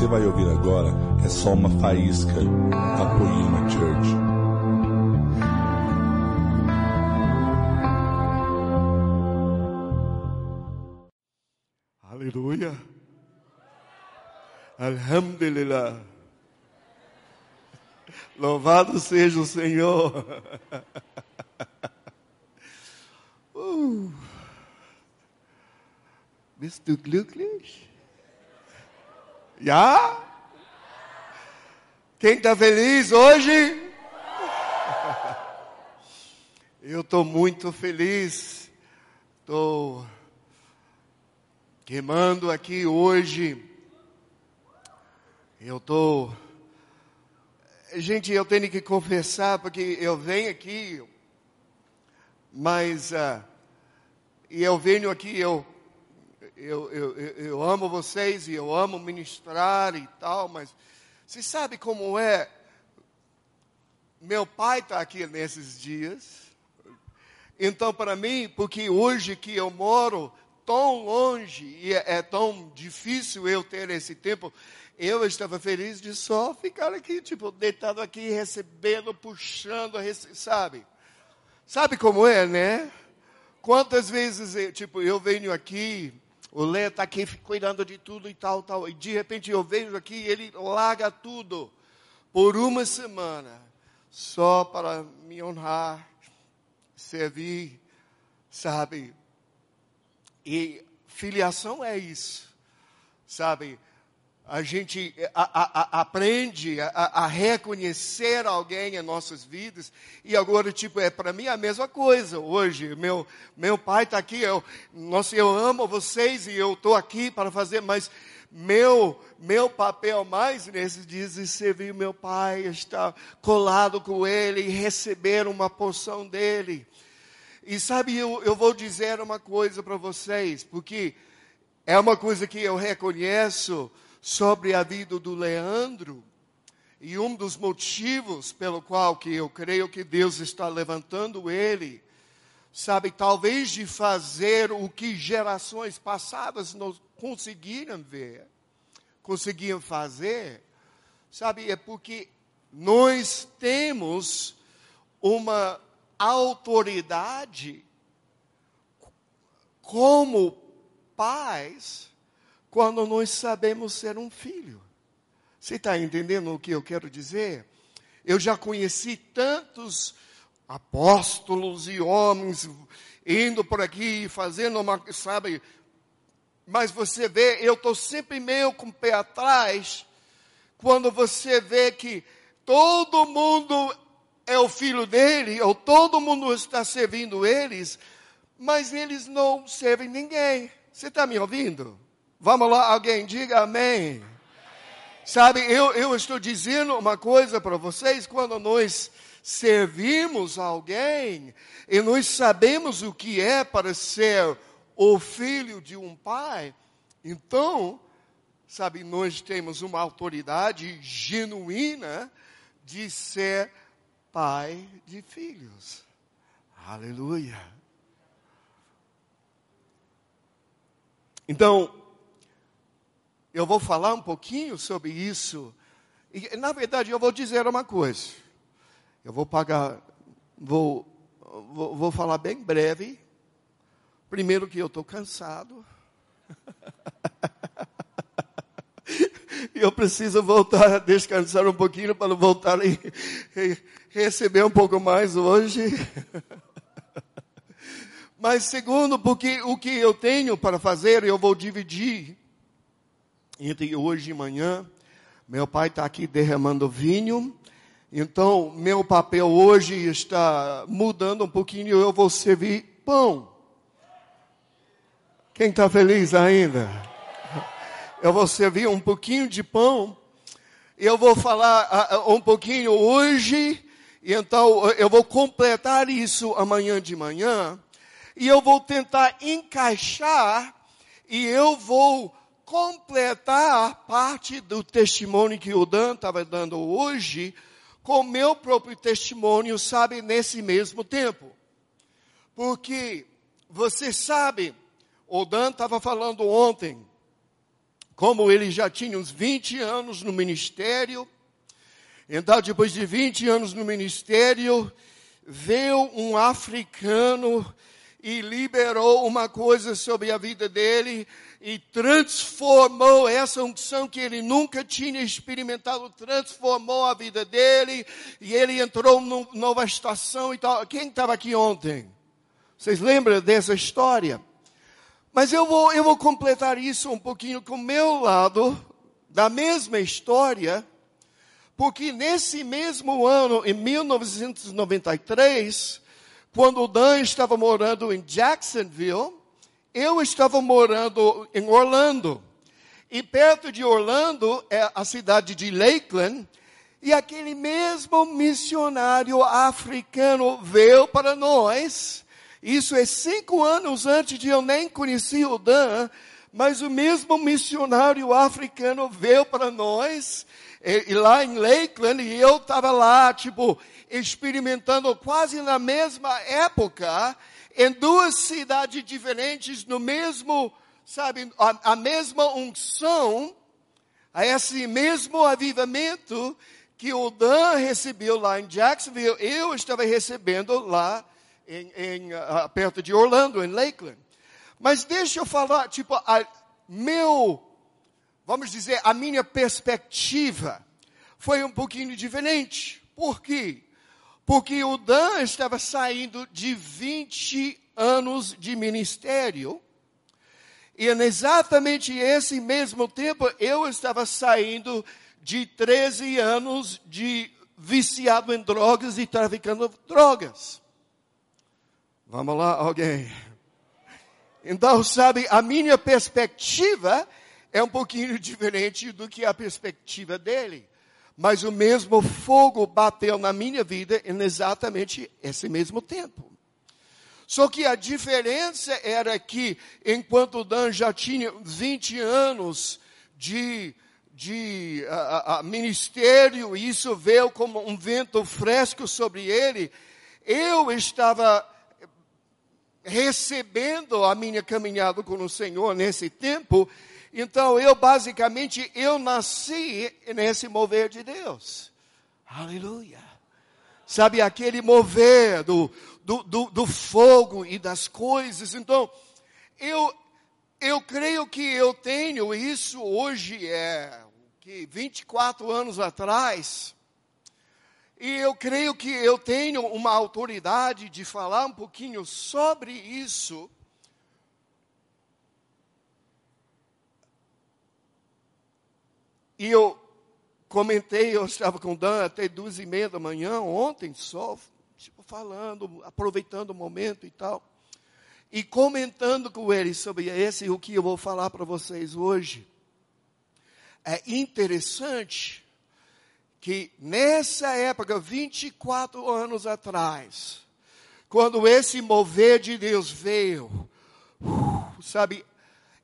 você vai ouvir agora é só uma faísca da Poema Church. Aleluia. Alhamdulillah. Louvado seja o Senhor. Uh. Du glücklich? Já? Quem está feliz hoje? Eu estou muito feliz. Estou queimando aqui hoje. Eu estou. Gente, eu tenho que confessar, porque eu venho aqui, mas. Uh, e eu venho aqui, eu eu, eu, eu amo vocês e eu amo ministrar e tal, mas você sabe como é? Meu pai está aqui nesses dias. Então, para mim, porque hoje que eu moro tão longe e é, é tão difícil eu ter esse tempo, eu estava feliz de só ficar aqui, tipo, deitado aqui, recebendo, puxando, sabe? Sabe como é, né? Quantas vezes, tipo, eu venho aqui o Lê está aqui cuidando de tudo e tal, tal. E de repente eu vejo aqui, ele larga tudo por uma semana, só para me honrar, servir, sabe? E filiação é isso, sabe? A gente a, a, aprende a, a, reconhecer alguém em nossas vidas. E agora, tipo, é para mim a mesma coisa hoje. Meu, meu pai está aqui, eu, nossa, eu amo vocês e eu estou aqui para fazer, mas meu, meu papel mais nesses dias é servir meu pai, estar colado com ele receber uma porção dele. E sabe, eu, eu vou dizer uma coisa para vocês, porque é uma coisa que eu reconheço sobre a vida do Leandro. E um dos motivos pelo qual que eu creio que Deus está levantando ele, sabe, talvez de fazer o que gerações passadas não conseguiram ver, conseguiam fazer, sabe, é porque nós temos uma autoridade como pais quando nós sabemos ser um filho. Você está entendendo o que eu quero dizer? Eu já conheci tantos apóstolos e homens indo por aqui, fazendo uma, sabe? Mas você vê, eu estou sempre meio com o pé atrás, quando você vê que todo mundo é o filho dele, ou todo mundo está servindo eles, mas eles não servem ninguém. Você está me ouvindo? Vamos lá, alguém diga amém. Sabe, eu, eu estou dizendo uma coisa para vocês, quando nós servimos alguém e nós sabemos o que é para ser o filho de um pai, então, sabe, nós temos uma autoridade genuína de ser pai de filhos. Aleluia. Então, eu vou falar um pouquinho sobre isso. E, na verdade, eu vou dizer uma coisa. Eu vou pagar, vou, vou, vou falar bem breve. Primeiro que eu estou cansado. eu preciso voltar a descansar um pouquinho para voltar e, e receber um pouco mais hoje. Mas segundo, porque o que eu tenho para fazer, eu vou dividir entre hoje e manhã. Meu pai está aqui derramando vinho. Então, meu papel hoje está mudando um pouquinho. Eu vou servir pão. Quem está feliz ainda? Eu vou servir um pouquinho de pão. Eu vou falar uh, um pouquinho hoje. E então, eu vou completar isso amanhã de manhã. E eu vou tentar encaixar. E eu vou completar parte do testemunho que o Dan estava dando hoje com meu próprio testemunho, sabe, nesse mesmo tempo. Porque você sabe, o Dan estava falando ontem como ele já tinha uns 20 anos no ministério, então depois de 20 anos no ministério, veio um africano e liberou uma coisa sobre a vida dele e transformou essa unção que ele nunca tinha experimentado, transformou a vida dele e ele entrou numa nova estação e tal. Quem estava aqui ontem? Vocês lembram dessa história? Mas eu vou, eu vou completar isso um pouquinho com o meu lado da mesma história, porque nesse mesmo ano, em 1993, quando o Dan estava morando em Jacksonville, eu estava morando em Orlando. E perto de Orlando é a cidade de Lakeland. E aquele mesmo missionário africano veio para nós. Isso é cinco anos antes de eu nem conhecer o Dan. Mas o mesmo missionário africano veio para nós. E, e lá em Lakeland. E eu estava lá, tipo, experimentando quase na mesma época em duas cidades diferentes, no mesmo, sabe, a, a mesma unção, a esse mesmo avivamento que o Dan recebeu lá em Jacksonville, eu estava recebendo lá em, em uh, perto de Orlando, em Lakeland. Mas deixa eu falar, tipo, a meu, vamos dizer, a minha perspectiva foi um pouquinho diferente. Por quê? Porque o Dan estava saindo de 20 anos de ministério. E exatamente esse mesmo tempo eu estava saindo de 13 anos de viciado em drogas e traficando drogas. Vamos lá, alguém. Então, sabe, a minha perspectiva é um pouquinho diferente do que a perspectiva dele. Mas o mesmo fogo bateu na minha vida em exatamente esse mesmo tempo. Só que a diferença era que, enquanto Dan já tinha 20 anos de, de a, a, ministério, e isso veio como um vento fresco sobre ele, eu estava recebendo a minha caminhada com o Senhor nesse tempo, então eu basicamente eu nasci nesse mover de Deus. Aleluia. Sabe aquele mover do, do, do, do fogo e das coisas. Então, eu, eu creio que eu tenho isso hoje é que 24 anos atrás. E eu creio que eu tenho uma autoridade de falar um pouquinho sobre isso E eu comentei, eu estava com o Dan até duas e meia da manhã, ontem, só tipo, falando, aproveitando o momento e tal. E comentando com ele sobre esse, o que eu vou falar para vocês hoje. É interessante que nessa época, 24 anos atrás, quando esse mover de Deus veio, uh, sabe,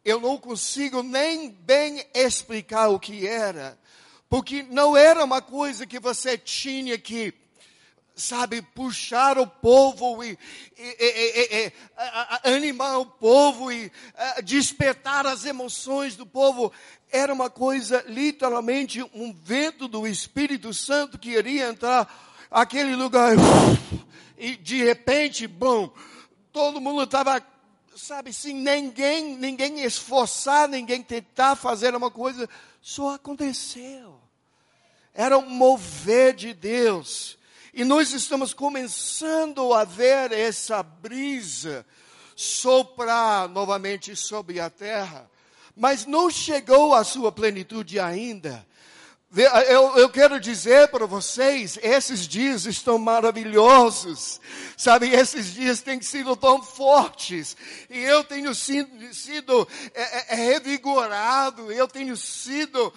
eu não consigo nem bem explicar o que era, porque não era uma coisa que você tinha que, sabe, puxar o povo e, e, e, e animar o povo e despertar as emoções do povo. Era uma coisa, literalmente, um vento do Espírito Santo que iria entrar aquele lugar e de repente, bom, todo mundo estava sabe, sem ninguém, ninguém esforçar, ninguém tentar fazer uma coisa, só aconteceu. Era um mover de Deus. E nós estamos começando a ver essa brisa soprar novamente sobre a terra. Mas não chegou à sua plenitude ainda. Eu, eu quero dizer para vocês, esses dias estão maravilhosos, sabe? Esses dias têm sido tão fortes, e eu tenho sido, sido é, é, é revigorado, eu tenho sido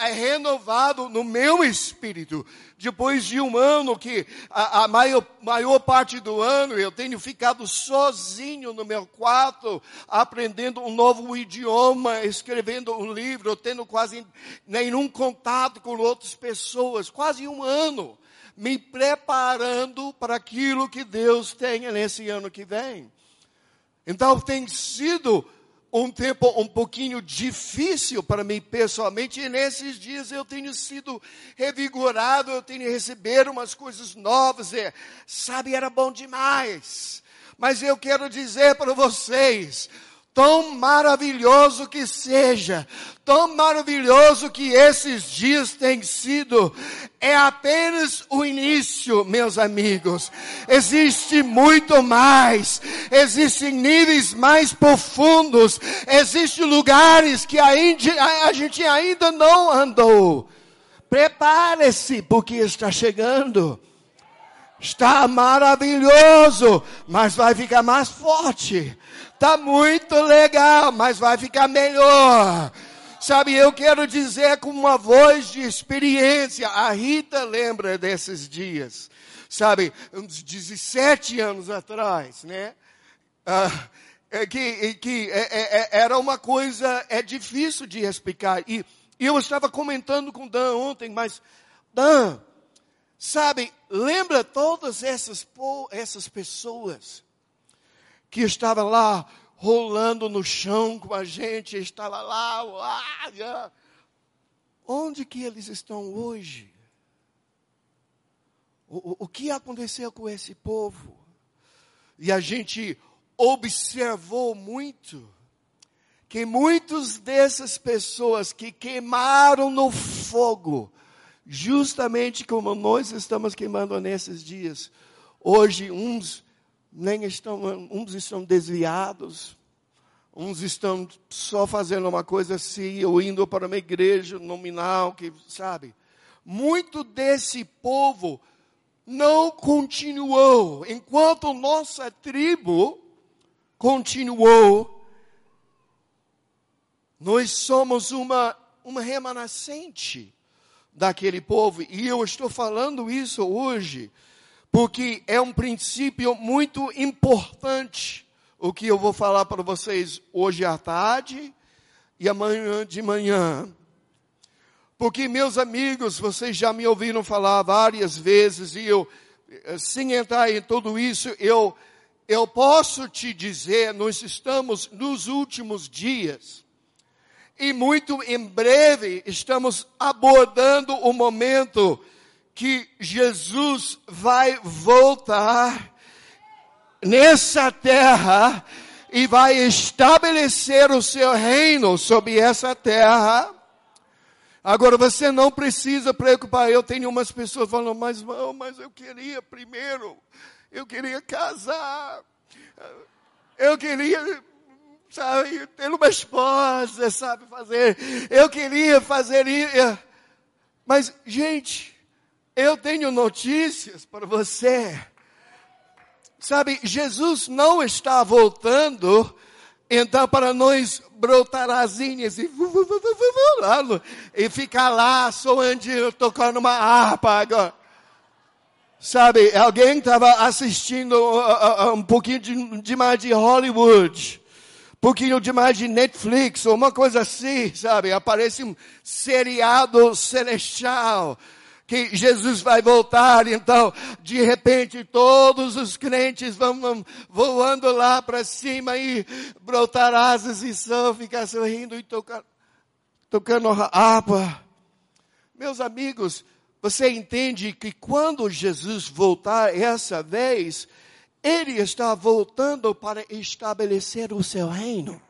é, renovado no meu espírito, depois de um ano que a, a maior, maior parte do ano eu tenho ficado sozinho no meu quarto, aprendendo um novo idioma, escrevendo um livro, tendo quase nenhum contato com outras pessoas, quase um ano, me preparando para aquilo que Deus tenha nesse ano que vem. Então tem sido um tempo um pouquinho difícil para mim pessoalmente, e nesses dias eu tenho sido revigorado, eu tenho recebido umas coisas novas, e, sabe, era bom demais. Mas eu quero dizer para vocês, tão maravilhoso que seja, tão maravilhoso que esses dias têm sido, é apenas o início, meus amigos. Existe muito mais, existem níveis mais profundos, existem lugares que a gente ainda não andou. Prepare-se, porque está chegando. Está maravilhoso, mas vai ficar mais forte. Tá muito legal, mas vai ficar melhor. Sabe, eu quero dizer com uma voz de experiência. A Rita lembra desses dias. Sabe, uns 17 anos atrás, né? Ah, é que, que é, é, é, era uma coisa, é difícil de explicar. E, e eu estava comentando com Dan ontem, mas, Dan, sabe, lembra todas essas, essas pessoas que estava lá rolando no chão com a gente, estava lá, onde que eles estão hoje? O, o que aconteceu com esse povo? E a gente observou muito que muitas dessas pessoas que queimaram no fogo, justamente como nós estamos queimando nesses dias, hoje uns nem estão, uns estão desviados, uns estão só fazendo uma coisa assim, ou indo para uma igreja nominal, que sabe. Muito desse povo não continuou, enquanto nossa tribo continuou. Nós somos uma, uma remanescente daquele povo, e eu estou falando isso hoje porque é um princípio muito importante o que eu vou falar para vocês hoje à tarde e amanhã de manhã. Porque, meus amigos, vocês já me ouviram falar várias vezes e eu, sem entrar em tudo isso, eu, eu posso te dizer, nós estamos nos últimos dias e muito em breve estamos abordando o momento que Jesus vai voltar nessa terra e vai estabelecer o seu reino sobre essa terra. Agora você não precisa preocupar. Eu tenho umas pessoas falando, mas mas eu queria primeiro, eu queria casar, eu queria, sabe, ter uma esposa, sabe, fazer, eu queria fazer isso. Mas, gente, eu tenho notícias para você. Sabe, Jesus não está voltando, então para nós brotar asinhas e, e ficar lá soando, tocando uma harpa agora. Sabe, alguém estava assistindo uh, uh, um pouquinho de, demais de Hollywood, um pouquinho demais de Netflix, ou uma coisa assim, sabe? Aparece um seriado celestial que Jesus vai voltar, então, de repente, todos os crentes vão voando lá para cima e brotar asas e só ficar sorrindo e tocar, tocando harpa. Meus amigos, você entende que quando Jesus voltar essa vez, ele está voltando para estabelecer o seu reino.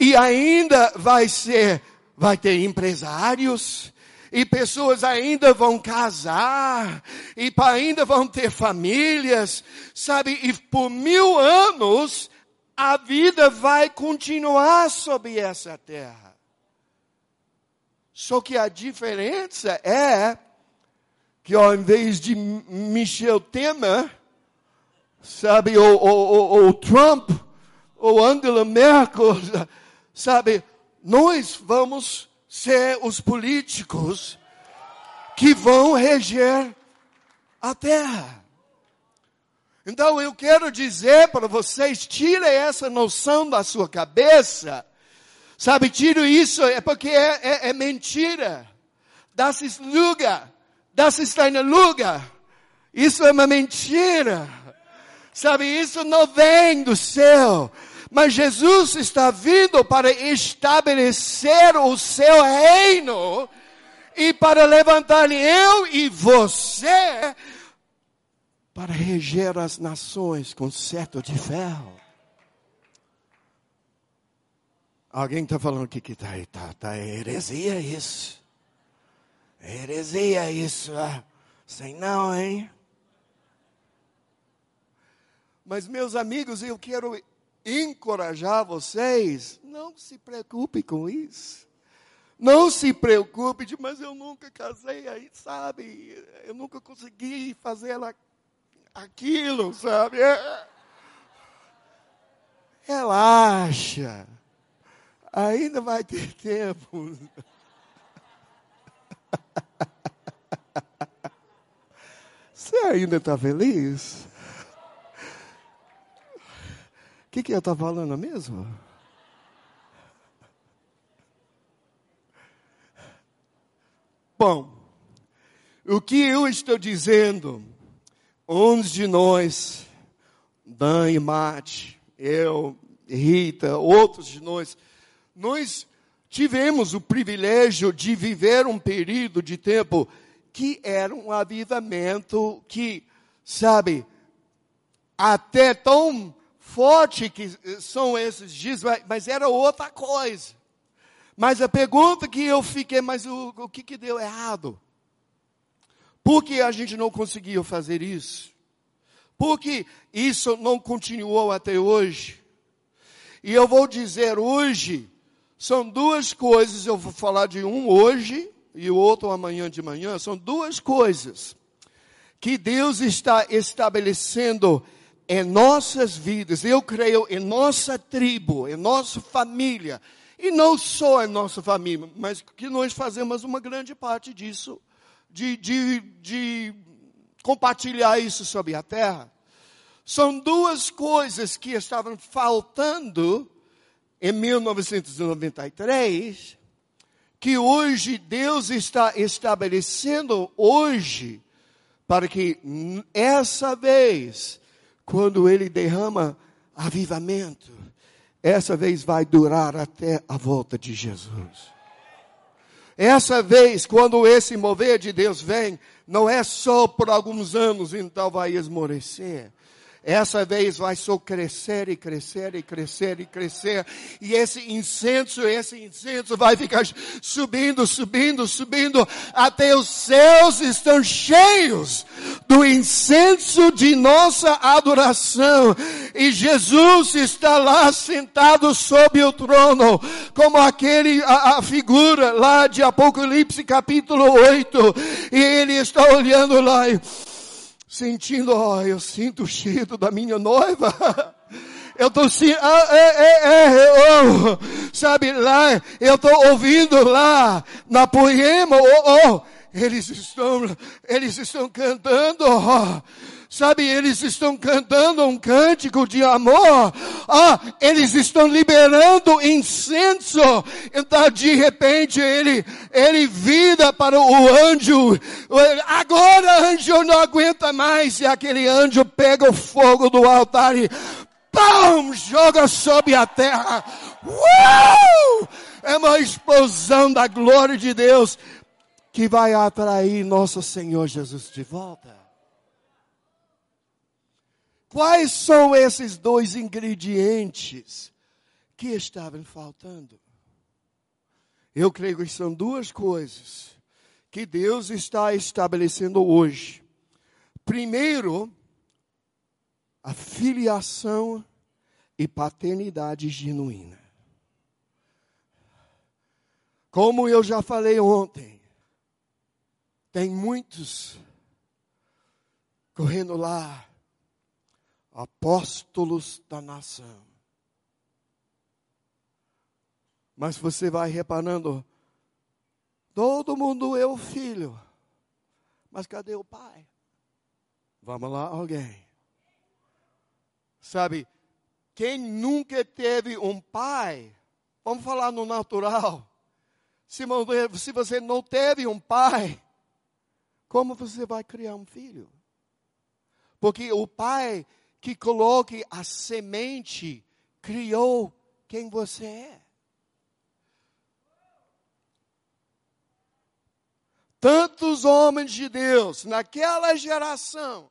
E ainda vai ser, vai ter empresários, e pessoas ainda vão casar, e ainda vão ter famílias, sabe? E por mil anos, a vida vai continuar sobre essa terra. Só que a diferença é que ao invés de Michel Temer, sabe, ou, ou, ou, ou Trump, ou Angela Merkel, sabe, nós vamos ser os políticos que vão reger a terra. Então eu quero dizer para vocês, tire essa noção da sua cabeça. Sabe, tire isso, é porque é, é, é mentira. Das ist. Das ist Lüge. Isso é uma mentira. Sabe, isso não vem do céu. Mas Jesus está vindo para estabelecer o seu reino e para levantar eu e você para reger as nações com certo de ferro. Alguém está falando que está tá, tá heresia isso. Heresia isso. Ah, não, hein? Mas, meus amigos, eu quero encorajar vocês, não se preocupe com isso. Não se preocupe de, mas eu nunca casei aí, sabe? Eu nunca consegui fazer ela, aquilo, sabe? É, relaxa. Ainda vai ter tempo. Você ainda está feliz? O que, que eu estava falando mesmo? Bom, o que eu estou dizendo, uns de nós, Dan e Mate, eu, Rita, outros de nós, nós tivemos o privilégio de viver um período de tempo que era um avivamento que, sabe, até tão forte que são esses dias, mas era outra coisa. Mas a pergunta que eu fiquei, mas o, o que, que deu errado? Por que a gente não conseguiu fazer isso? Por que isso não continuou até hoje? E eu vou dizer hoje, são duas coisas, eu vou falar de um hoje e o outro amanhã de manhã, são duas coisas que Deus está estabelecendo em nossas vidas, eu creio em nossa tribo, em nossa família, e não só em nossa família, mas que nós fazemos uma grande parte disso, de, de, de compartilhar isso sobre a terra. São duas coisas que estavam faltando em 1993, que hoje Deus está estabelecendo hoje, para que essa vez, quando Ele derrama avivamento, essa vez vai durar até a volta de Jesus. Essa vez, quando esse mover de Deus vem, não é só por alguns anos, então vai esmorecer. Essa vez vai só crescer e crescer e crescer e crescer. E esse incenso, esse incenso vai ficar subindo, subindo, subindo, até os céus estão cheios do incenso de nossa adoração. E Jesus está lá sentado sob o trono, como aquele, a, a figura lá de Apocalipse capítulo 8. E ele está olhando lá e, sentindo, ó, oh, eu sinto o cheiro da minha noiva. Eu estou sim, ah, é, é, é, oh, sabe lá, eu estou ouvindo lá na poema, oh, oh, eles estão, eles estão cantando, oh, Sabe, eles estão cantando um cântico de amor. Ah, eles estão liberando incenso. Então, de repente, ele, ele vira para o anjo. Agora, anjo não aguenta mais. E aquele anjo pega o fogo do altar e pão, joga sobre a terra. Uau! É uma explosão da glória de Deus que vai atrair nosso Senhor Jesus de volta. Quais são esses dois ingredientes que estavam faltando? Eu creio que são duas coisas que Deus está estabelecendo hoje. Primeiro, a filiação e paternidade genuína. Como eu já falei ontem, tem muitos correndo lá apóstolos da nação. Mas você vai reparando, todo mundo é o filho, mas cadê o pai? Vamos lá, alguém. Sabe, quem nunca teve um pai, vamos falar no natural, se, se você não teve um pai, como você vai criar um filho? Porque o pai que coloque a semente criou quem você é. Tantos homens de Deus naquela geração,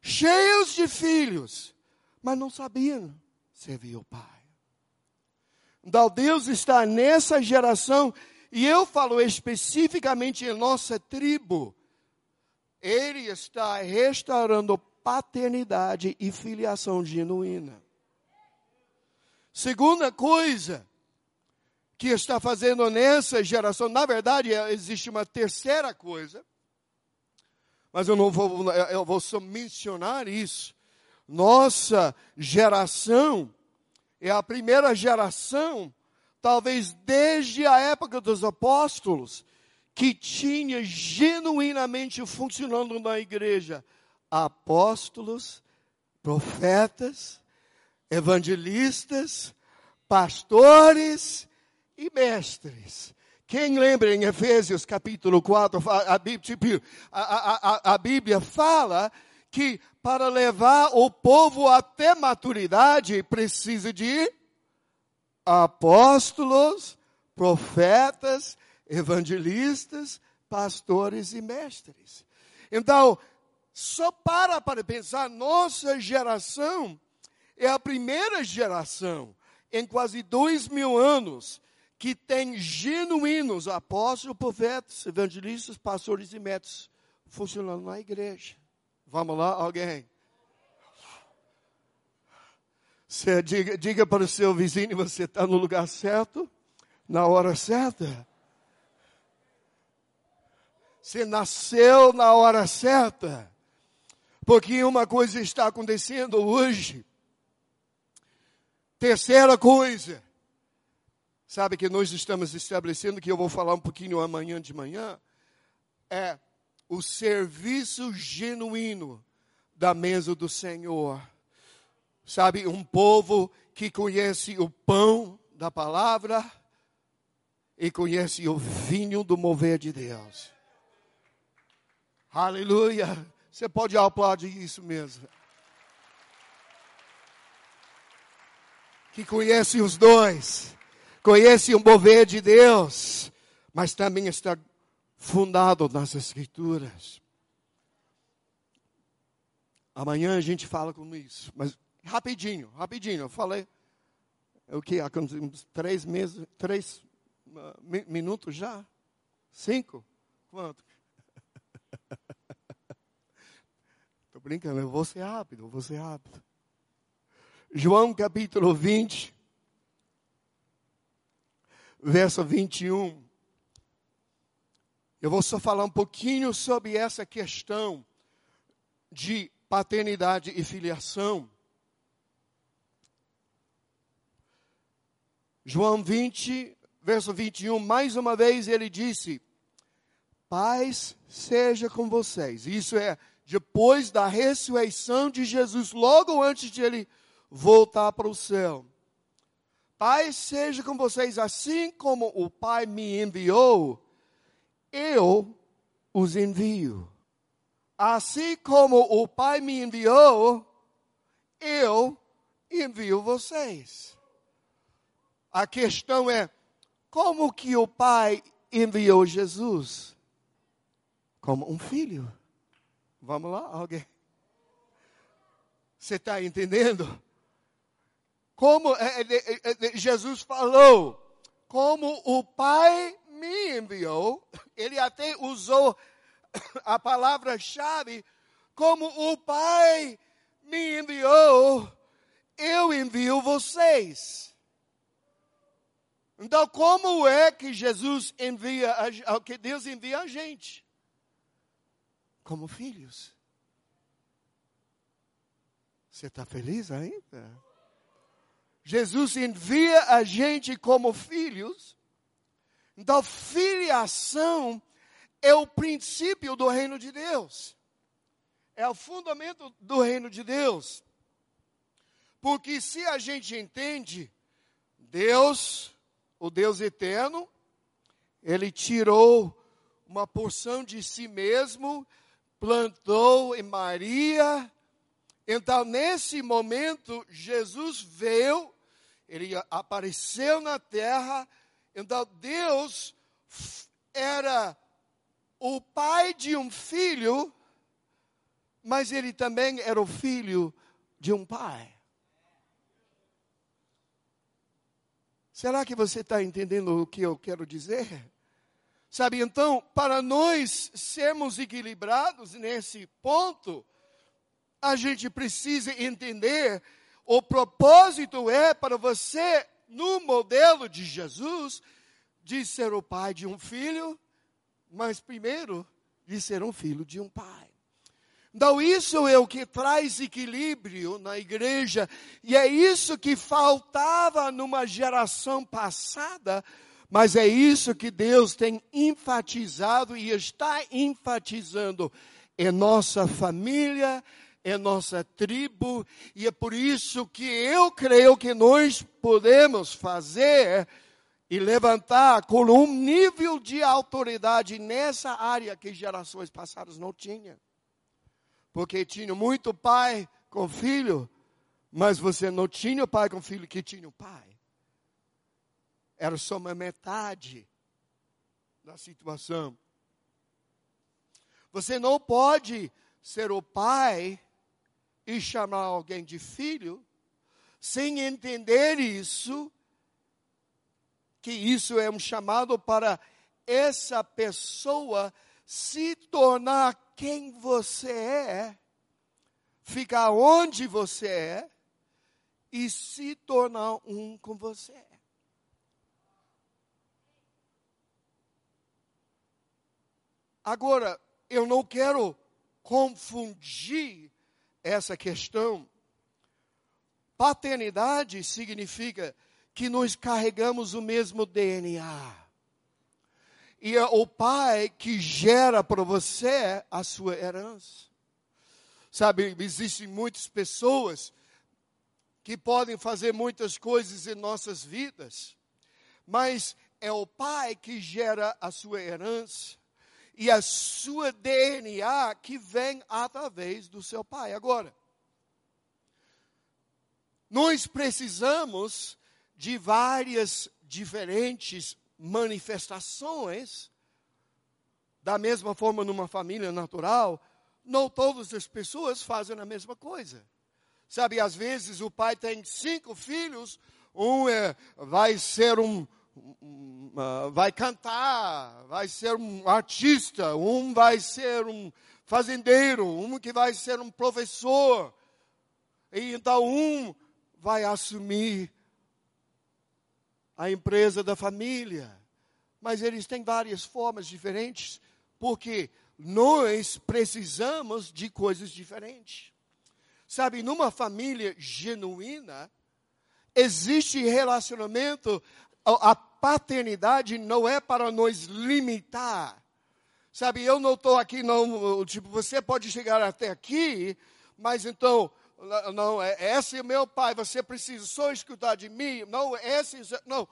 cheios de filhos, mas não sabiam servir o Pai. Então Deus está nessa geração, e eu falo especificamente em nossa tribo, Ele está restaurando paternidade e filiação genuína. Segunda coisa, que está fazendo nessa geração. Na verdade, é, existe uma terceira coisa, mas eu não vou, eu vou só mencionar isso. Nossa geração é a primeira geração, talvez desde a época dos apóstolos, que tinha genuinamente funcionando na igreja apóstolos, profetas, evangelistas, pastores e mestres. Quem lembra em Efésios capítulo 4, a, tipo, a, a, a Bíblia fala que para levar o povo até maturidade precisa de apóstolos, profetas, evangelistas, pastores e mestres. Então, só para para pensar, nossa geração é a primeira geração em quase dois mil anos que tem genuínos apóstolos, profetas, evangelistas, pastores e médicos funcionando na igreja. Vamos lá, alguém? Você diga, diga para o seu vizinho, você está no lugar certo, na hora certa. Você nasceu na hora certa. Porque uma coisa está acontecendo hoje. Terceira coisa sabe, que nós estamos estabelecendo, que eu vou falar um pouquinho amanhã de manhã, é o serviço genuíno da mesa do Senhor. Sabe, um povo que conhece o pão da palavra e conhece o vinho do mover de Deus. Aleluia. Você pode aplaudir isso mesmo. Que conhece os dois conhece o mover de Deus, mas também está fundado nas Escrituras. Amanhã a gente fala com isso, mas rapidinho, rapidinho, eu falei, é o que, há três meses, três uh, minutos já? Cinco? Quanto? Brincando, eu vou ser rápido, eu vou ser rápido. João capítulo 20, verso 21. Eu vou só falar um pouquinho sobre essa questão de paternidade e filiação. João 20, verso 21, mais uma vez ele disse: Paz seja com vocês. Isso é depois da ressurreição de Jesus, logo antes de ele voltar para o céu. Pai seja com vocês, assim como o Pai me enviou, eu os envio. Assim como o Pai me enviou, eu envio vocês. A questão é, como que o Pai enviou Jesus? Como um filho. Vamos lá, alguém? Você está entendendo? como é, é, é, Jesus falou, como o Pai me enviou, ele até usou a palavra-chave, como o Pai me enviou, eu envio vocês. Então, como é que Jesus envia, que Deus envia a gente? Como filhos. Você está feliz ainda? Jesus envia a gente como filhos. Então, filiação é o princípio do reino de Deus. É o fundamento do reino de Deus. Porque se a gente entende, Deus, o Deus eterno, ele tirou uma porção de si mesmo, plantou em Maria. Então, nesse momento, Jesus veio ele apareceu na terra, então Deus era o pai de um filho, mas ele também era o filho de um pai. Será que você está entendendo o que eu quero dizer? Sabe, então, para nós sermos equilibrados nesse ponto, a gente precisa entender o propósito é para você, no modelo de Jesus, de ser o pai de um filho, mas primeiro de ser um filho de um pai. Então, isso é o que traz equilíbrio na igreja, e é isso que faltava numa geração passada, mas é isso que Deus tem enfatizado e está enfatizando em nossa família, em nossa tribo, e é por isso que eu creio que nós podemos fazer e levantar com um nível de autoridade nessa área que gerações passadas não tinham. Porque tinha muito pai com filho, mas você não tinha pai com filho que tinha o pai era só uma metade da situação. Você não pode ser o pai e chamar alguém de filho sem entender isso, que isso é um chamado para essa pessoa se tornar quem você é, ficar onde você é e se tornar um com você. Agora, eu não quero confundir essa questão. Paternidade significa que nós carregamos o mesmo DNA. E é o pai que gera para você a sua herança. Sabe, existem muitas pessoas que podem fazer muitas coisas em nossas vidas, mas é o pai que gera a sua herança e a sua DNA que vem através do seu pai. Agora, nós precisamos de várias diferentes manifestações, da mesma forma numa família natural, não todas as pessoas fazem a mesma coisa. Sabe, às vezes o pai tem cinco filhos, um é, vai ser um, vai cantar, vai ser um artista, um vai ser um fazendeiro, um que vai ser um professor. E então um vai assumir a empresa da família. Mas eles têm várias formas diferentes, porque nós precisamos de coisas diferentes. Sabe, numa família genuína, existe relacionamento a paternidade não é para nos limitar. Sabe, eu não estou aqui, não, tipo, você pode chegar até aqui, mas então, não, é, esse é meu pai, você precisa só escutar de mim. Não, esse, não.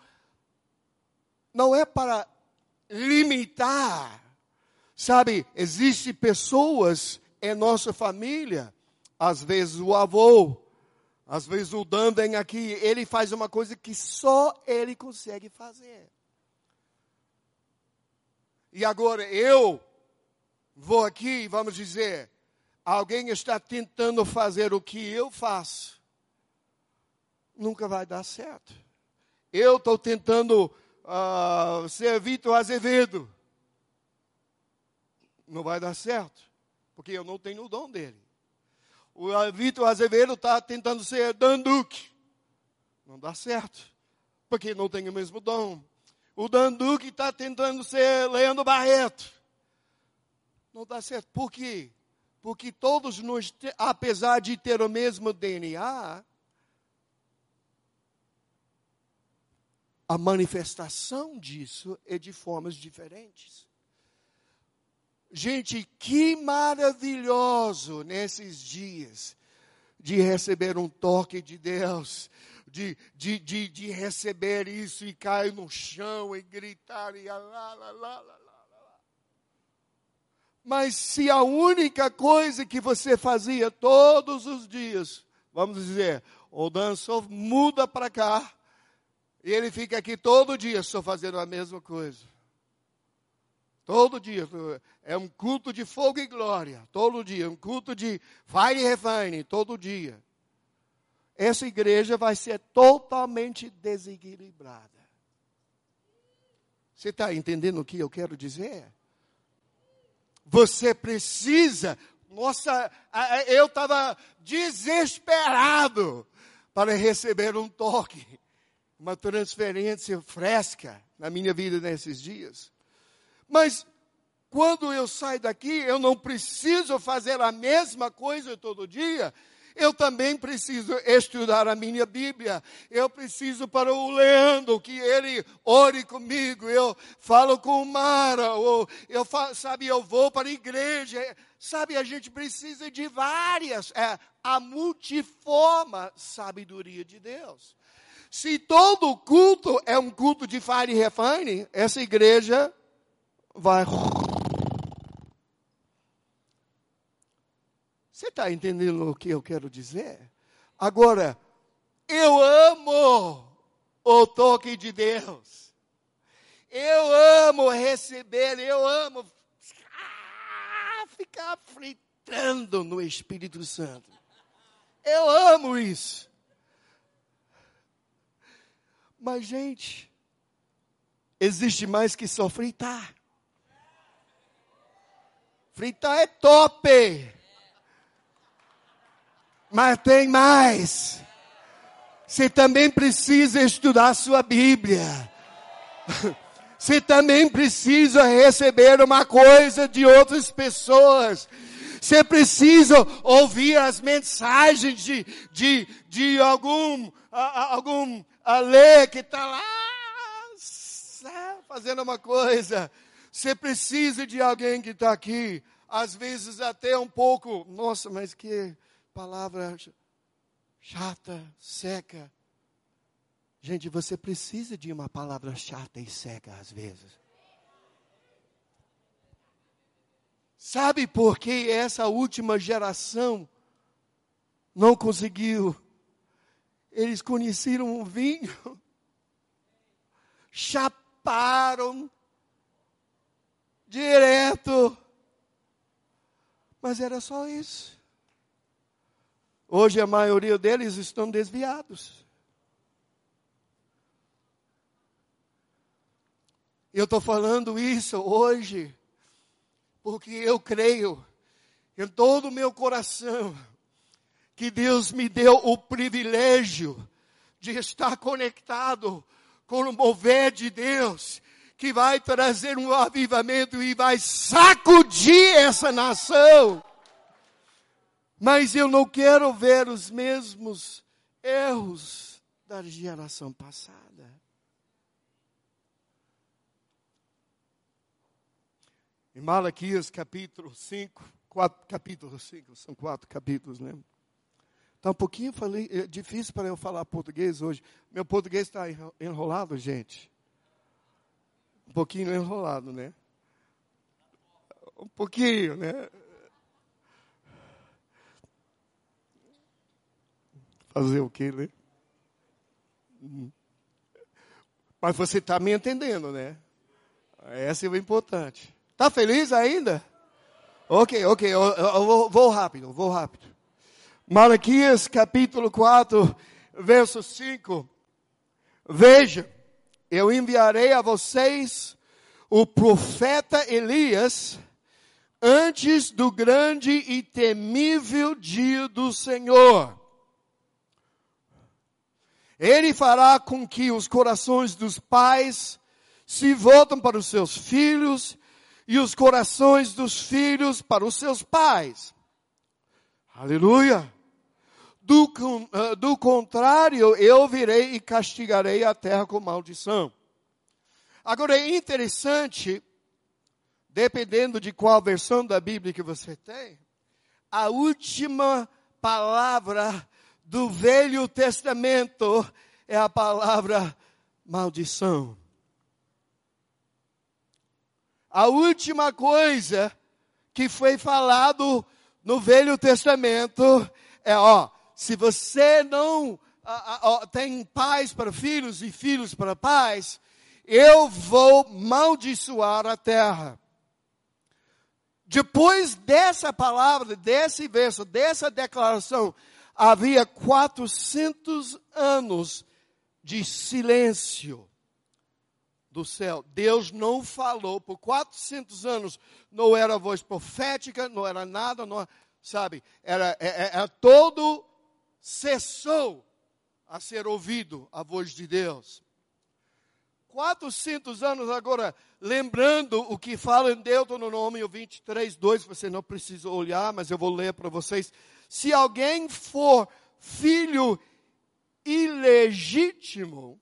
Não é para limitar. Sabe, existem pessoas em nossa família, às vezes o avô, às vezes o Danden aqui, ele faz uma coisa que só ele consegue fazer. E agora eu vou aqui, vamos dizer, alguém está tentando fazer o que eu faço. Nunca vai dar certo. Eu estou tentando uh, ser Vitor Azevedo. Não vai dar certo, porque eu não tenho o dom dele. O Vitor Azevedo está tentando ser Dan Duque. Não dá certo, porque não tem o mesmo dom. O Dan Duque está tentando ser Leandro Barreto. Não dá certo. Por quê? Porque todos nós, apesar de ter o mesmo DNA, a manifestação disso é de formas diferentes. Gente, que maravilhoso nesses dias de receber um toque de Deus, de, de, de, de receber isso e cair no chão e gritar e lá, lá, lá, lá, lá. Mas se a única coisa que você fazia todos os dias, vamos dizer, o dançou, muda para cá, E ele fica aqui todo dia só fazendo a mesma coisa. Todo dia. É um culto de fogo e glória. Todo dia. Um culto de fire e refine. Todo dia. Essa igreja vai ser totalmente desequilibrada. Você está entendendo o que eu quero dizer? Você precisa. Nossa, eu estava desesperado para receber um toque uma transferência fresca na minha vida nesses dias. Mas quando eu saio daqui, eu não preciso fazer a mesma coisa todo dia. Eu também preciso estudar a minha Bíblia. Eu preciso para o Leandro que ele ore comigo. Eu falo com o Mara. Ou eu sabe, eu vou para a igreja. Sabe, a gente precisa de várias. É a multiforme sabedoria de Deus. Se todo culto é um culto de fire e refine, essa igreja vai. Você está entendendo o que eu quero dizer? Agora, eu amo o toque de Deus. Eu amo receber, eu amo ficar fritando no Espírito Santo. Eu amo isso. Mas, gente, existe mais que só fritar. Fritar é top. Mas tem mais. Você também precisa estudar sua Bíblia. Você também precisa receber uma coisa de outras pessoas. Você precisa ouvir as mensagens de, de, de algum, algum Lê que está lá fazendo uma coisa. Você precisa de alguém que está aqui. Às vezes até um pouco, nossa, mas que palavra chata, seca. Gente, você precisa de uma palavra chata e seca às vezes. Sabe por que essa última geração não conseguiu eles conheceram o vinho, chaparam direto, mas era só isso. Hoje a maioria deles estão desviados. Eu estou falando isso hoje, porque eu creio em todo o meu coração que Deus me deu o privilégio de estar conectado com o mover de Deus, que vai trazer um avivamento e vai sacudir essa nação. Mas eu não quero ver os mesmos erros da geração passada. Em Malaquias capítulo 5, quatro, capítulo 5, são quatro capítulos, né? Está um pouquinho falei, é difícil para eu falar português hoje. Meu português está enrolado, gente. Um pouquinho enrolado, né? Um pouquinho, né? Fazer o quê, né? Mas você está me entendendo, né? Essa é o importante. Está feliz ainda? Ok, ok, eu, eu vou, vou rápido, vou rápido. Malaquias capítulo 4, verso 5. Veja, eu enviarei a vocês o profeta Elias antes do grande e temível dia do Senhor. Ele fará com que os corações dos pais se voltem para os seus filhos e os corações dos filhos para os seus pais. Aleluia! Do, uh, do contrário, eu virei e castigarei a terra com maldição. Agora é interessante, dependendo de qual versão da Bíblia que você tem, a última palavra do Velho Testamento é a palavra maldição. A última coisa que foi falado no Velho Testamento é, ó, se você não tem pais para filhos e filhos para pais, eu vou maldiçoar a terra. Depois dessa palavra, desse verso, dessa declaração, havia 400 anos de silêncio do céu. Deus não falou por 400 anos. Não era voz profética, não era nada, não, sabe? Era, era, é, é, era todo cessou a ser ouvido a voz de Deus. 400 anos agora, lembrando o que fala em Deuteronômio 23, 2, você não precisa olhar, mas eu vou ler para vocês. Se alguém for filho ilegítimo,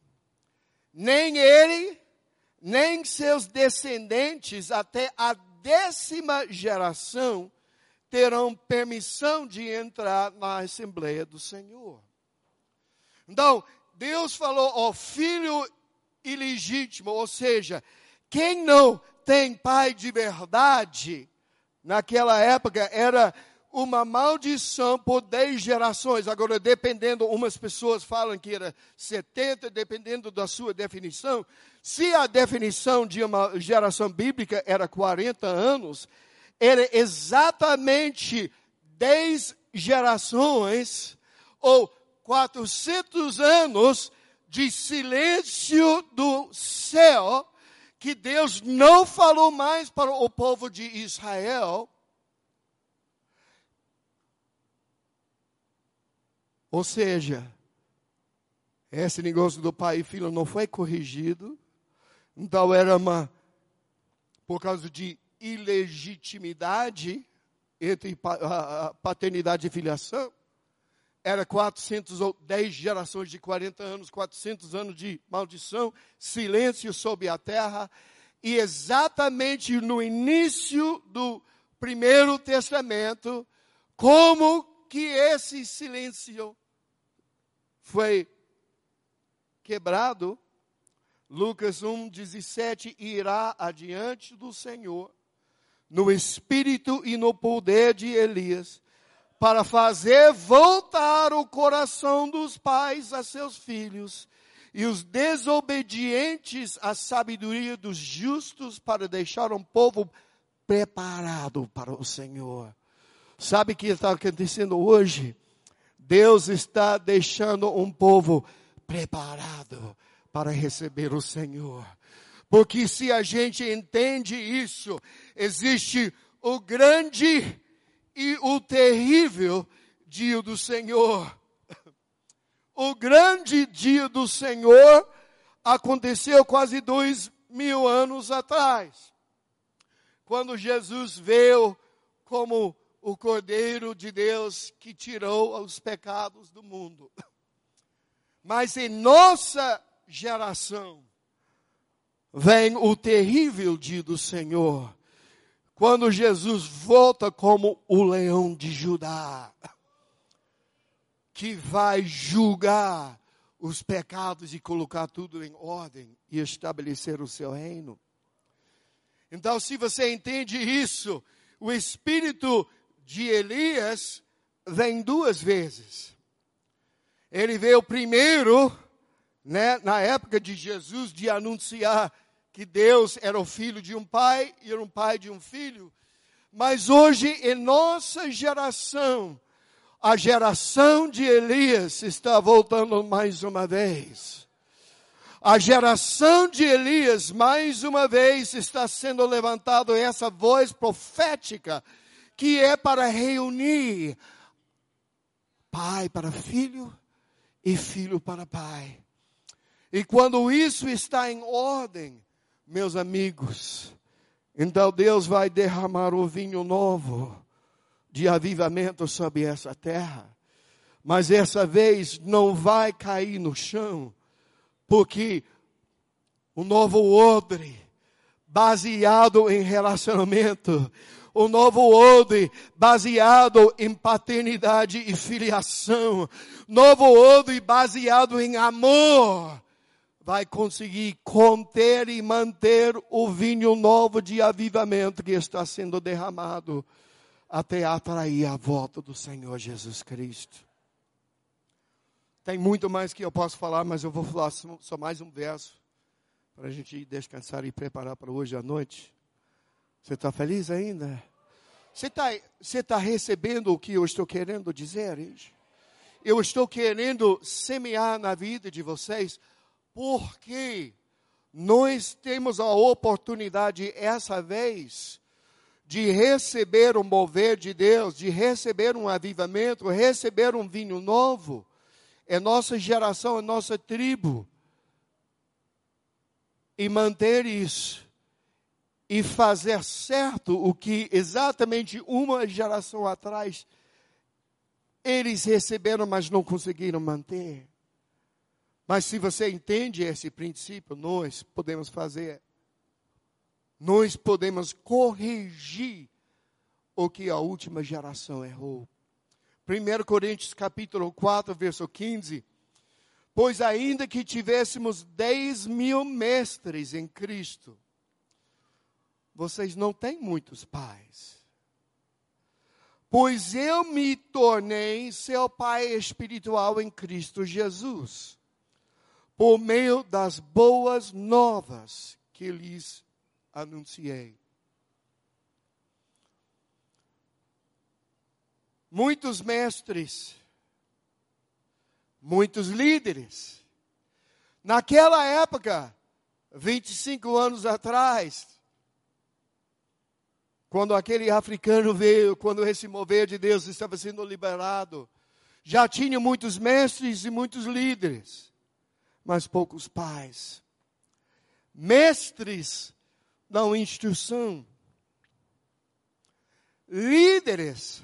nem ele, nem seus descendentes, até a décima geração, terão permissão de entrar na Assembleia do Senhor. Então, Deus falou, ó, filho ilegítimo, ou seja, quem não tem pai de verdade, naquela época era uma maldição por 10 gerações. Agora, dependendo, umas pessoas falam que era 70, dependendo da sua definição. Se a definição de uma geração bíblica era 40 anos, era exatamente 10 gerações, ou 400 anos de silêncio do céu, que Deus não falou mais para o povo de Israel. Ou seja, esse negócio do pai e filho não foi corrigido. Então era uma, por causa de ilegitimidade entre paternidade e filiação. Era 410 gerações de 40 anos, 400 anos de maldição, silêncio sobre a terra. E exatamente no início do primeiro testamento, como que esse silêncio foi quebrado, Lucas 1, 17, irá adiante do Senhor, no espírito e no poder de Elias, para fazer voltar o coração dos pais a seus filhos e os desobedientes à sabedoria dos justos para deixar um povo preparado para o Senhor. Sabe o que está acontecendo hoje? Deus está deixando um povo preparado para receber o Senhor. Porque se a gente entende isso, existe o grande e o terrível dia do Senhor. O grande dia do Senhor aconteceu quase dois mil anos atrás, quando Jesus veio como o Cordeiro de Deus que tirou os pecados do mundo. Mas em nossa geração vem o terrível dia do Senhor, quando Jesus volta como o leão de Judá, que vai julgar os pecados e colocar tudo em ordem e estabelecer o seu reino. Então, se você entende isso, o espírito de Elias vem duas vezes. Ele veio primeiro, né, na época de Jesus, de anunciar que Deus era o filho de um pai e era um pai de um filho. Mas hoje, em nossa geração, a geração de Elias está voltando mais uma vez. A geração de Elias, mais uma vez, está sendo levantado essa voz profética, que é para reunir pai para filho e filho para pai. E quando isso está em ordem, meus amigos, então Deus vai derramar o vinho novo de avivamento sobre essa terra. Mas essa vez não vai cair no chão, porque o novo odre, baseado em relacionamento, o novo odre baseado em paternidade e filiação, novo odre baseado em amor, vai conseguir conter e manter o vinho novo de avivamento que está sendo derramado até atrair a volta do Senhor Jesus Cristo. Tem muito mais que eu posso falar, mas eu vou falar só mais um verso para a gente descansar e preparar para hoje à noite. Você está feliz ainda? Você está você tá recebendo o que eu estou querendo dizer? Gente? Eu estou querendo semear na vida de vocês, porque nós temos a oportunidade essa vez de receber o mover de Deus, de receber um avivamento, receber um vinho novo. É nossa geração, é nossa tribo. E manter isso. E fazer certo o que exatamente uma geração atrás eles receberam, mas não conseguiram manter. Mas se você entende esse princípio, nós podemos fazer nós podemos corrigir o que a última geração errou. 1 Coríntios capítulo 4, verso 15. Pois ainda que tivéssemos 10 mil mestres em Cristo, vocês não têm muitos pais. Pois eu me tornei seu pai espiritual em Cristo Jesus, por meio das boas novas que lhes anunciei. Muitos mestres, muitos líderes, naquela época, 25 anos atrás, quando aquele africano veio, quando esse mover de Deus estava sendo liberado, já tinha muitos mestres e muitos líderes, mas poucos pais. Mestres dão instrução. Líderes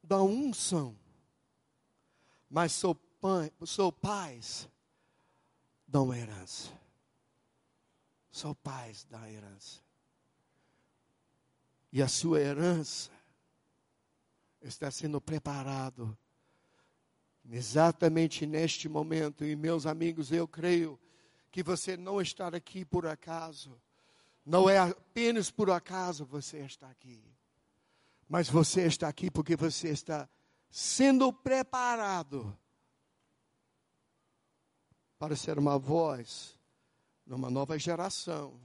dão unção. Mas sou, pai, sou pais dão herança. Sou pais da herança. E a sua herança está sendo preparado exatamente neste momento. E meus amigos, eu creio que você não está aqui por acaso. Não é apenas por acaso você está aqui. Mas você está aqui porque você está sendo preparado para ser uma voz numa nova geração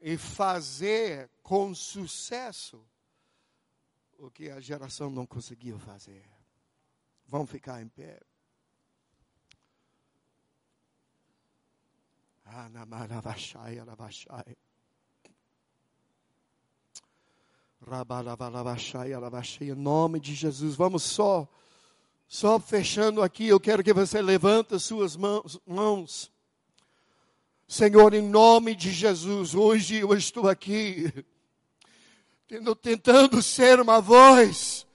e fazer com sucesso o que a geração não conseguiu fazer. Vamos ficar em pé. Ah. Em nome de Jesus. Vamos só, só fechando aqui. Eu quero que você levante as suas mãos, mãos. Senhor, em nome de Jesus, hoje eu estou aqui, tentando ser uma voz,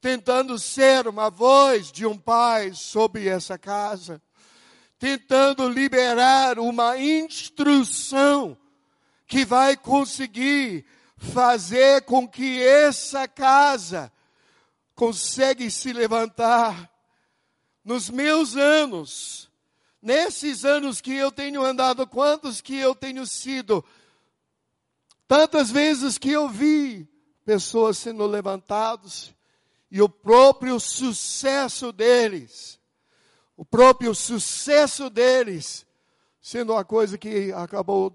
tentando ser uma voz de um pai sobre essa casa, tentando liberar uma instrução que vai conseguir fazer com que essa casa consegue se levantar. Nos meus anos, nesses anos que eu tenho andado, quantos que eu tenho sido, tantas vezes que eu vi pessoas sendo levantados e o próprio sucesso deles, o próprio sucesso deles, sendo uma coisa que acabou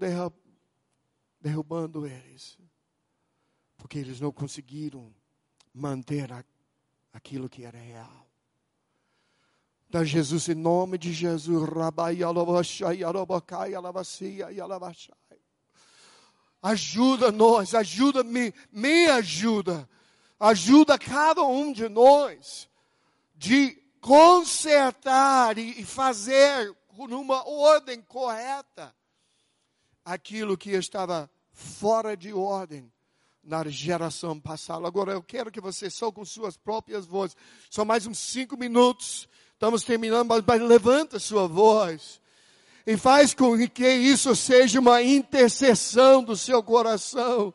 derrubando eles porque eles não conseguiram manter aquilo que era real. Então, Jesus, em nome de Jesus, ajuda nós, ajuda-me, me ajuda, ajuda cada um de nós de consertar e fazer numa ordem correta aquilo que estava fora de ordem na geração passada. Agora eu quero que você só com suas próprias vozes. Só mais uns cinco minutos. Estamos terminando, mas, mas levanta sua voz. E faz com que isso seja uma intercessão do seu coração.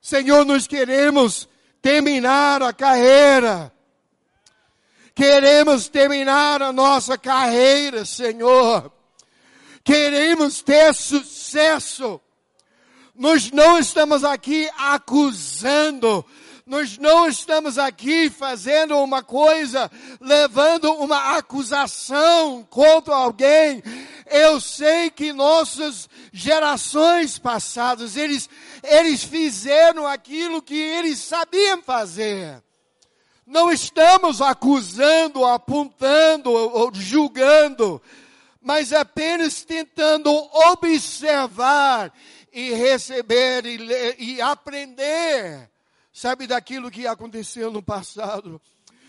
Senhor, nós queremos terminar a carreira Queremos terminar a nossa carreira, Senhor. Queremos ter sucesso. Nós não estamos aqui acusando. Nós não estamos aqui fazendo uma coisa, levando uma acusação contra alguém. Eu sei que nossas gerações passadas, eles, eles fizeram aquilo que eles sabiam fazer. Não estamos acusando, apontando ou julgando, mas apenas tentando observar e receber e, ler, e aprender, sabe, daquilo que aconteceu no passado.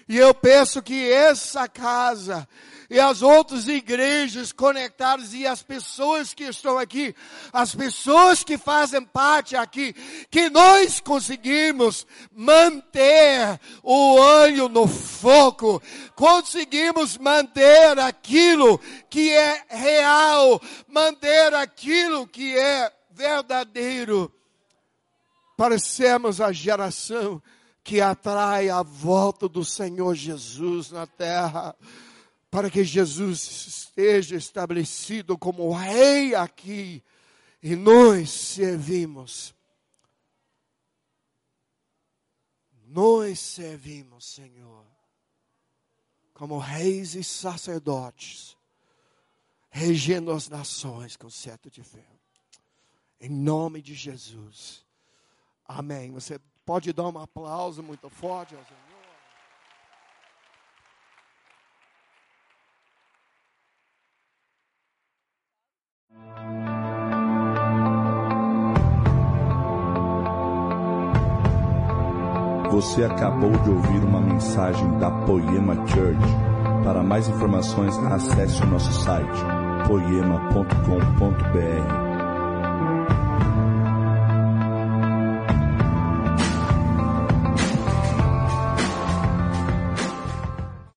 E eu penso que essa casa e as outras igrejas conectadas e as pessoas que estão aqui, as pessoas que fazem parte aqui, que nós conseguimos manter o olho no foco, conseguimos manter aquilo que é real, manter aquilo que é verdadeiro, para sermos a geração que atrai a volta do Senhor Jesus na terra, para que Jesus esteja estabelecido como rei aqui e nós servimos. Nós servimos, Senhor, como reis e sacerdotes, regendo as nações com certo de fé. Em nome de Jesus. Amém. Você Pode dar um aplauso muito forte ao Senhor. Você acabou de ouvir uma mensagem da Poema Church. Para mais informações, acesse o nosso site poema.com.br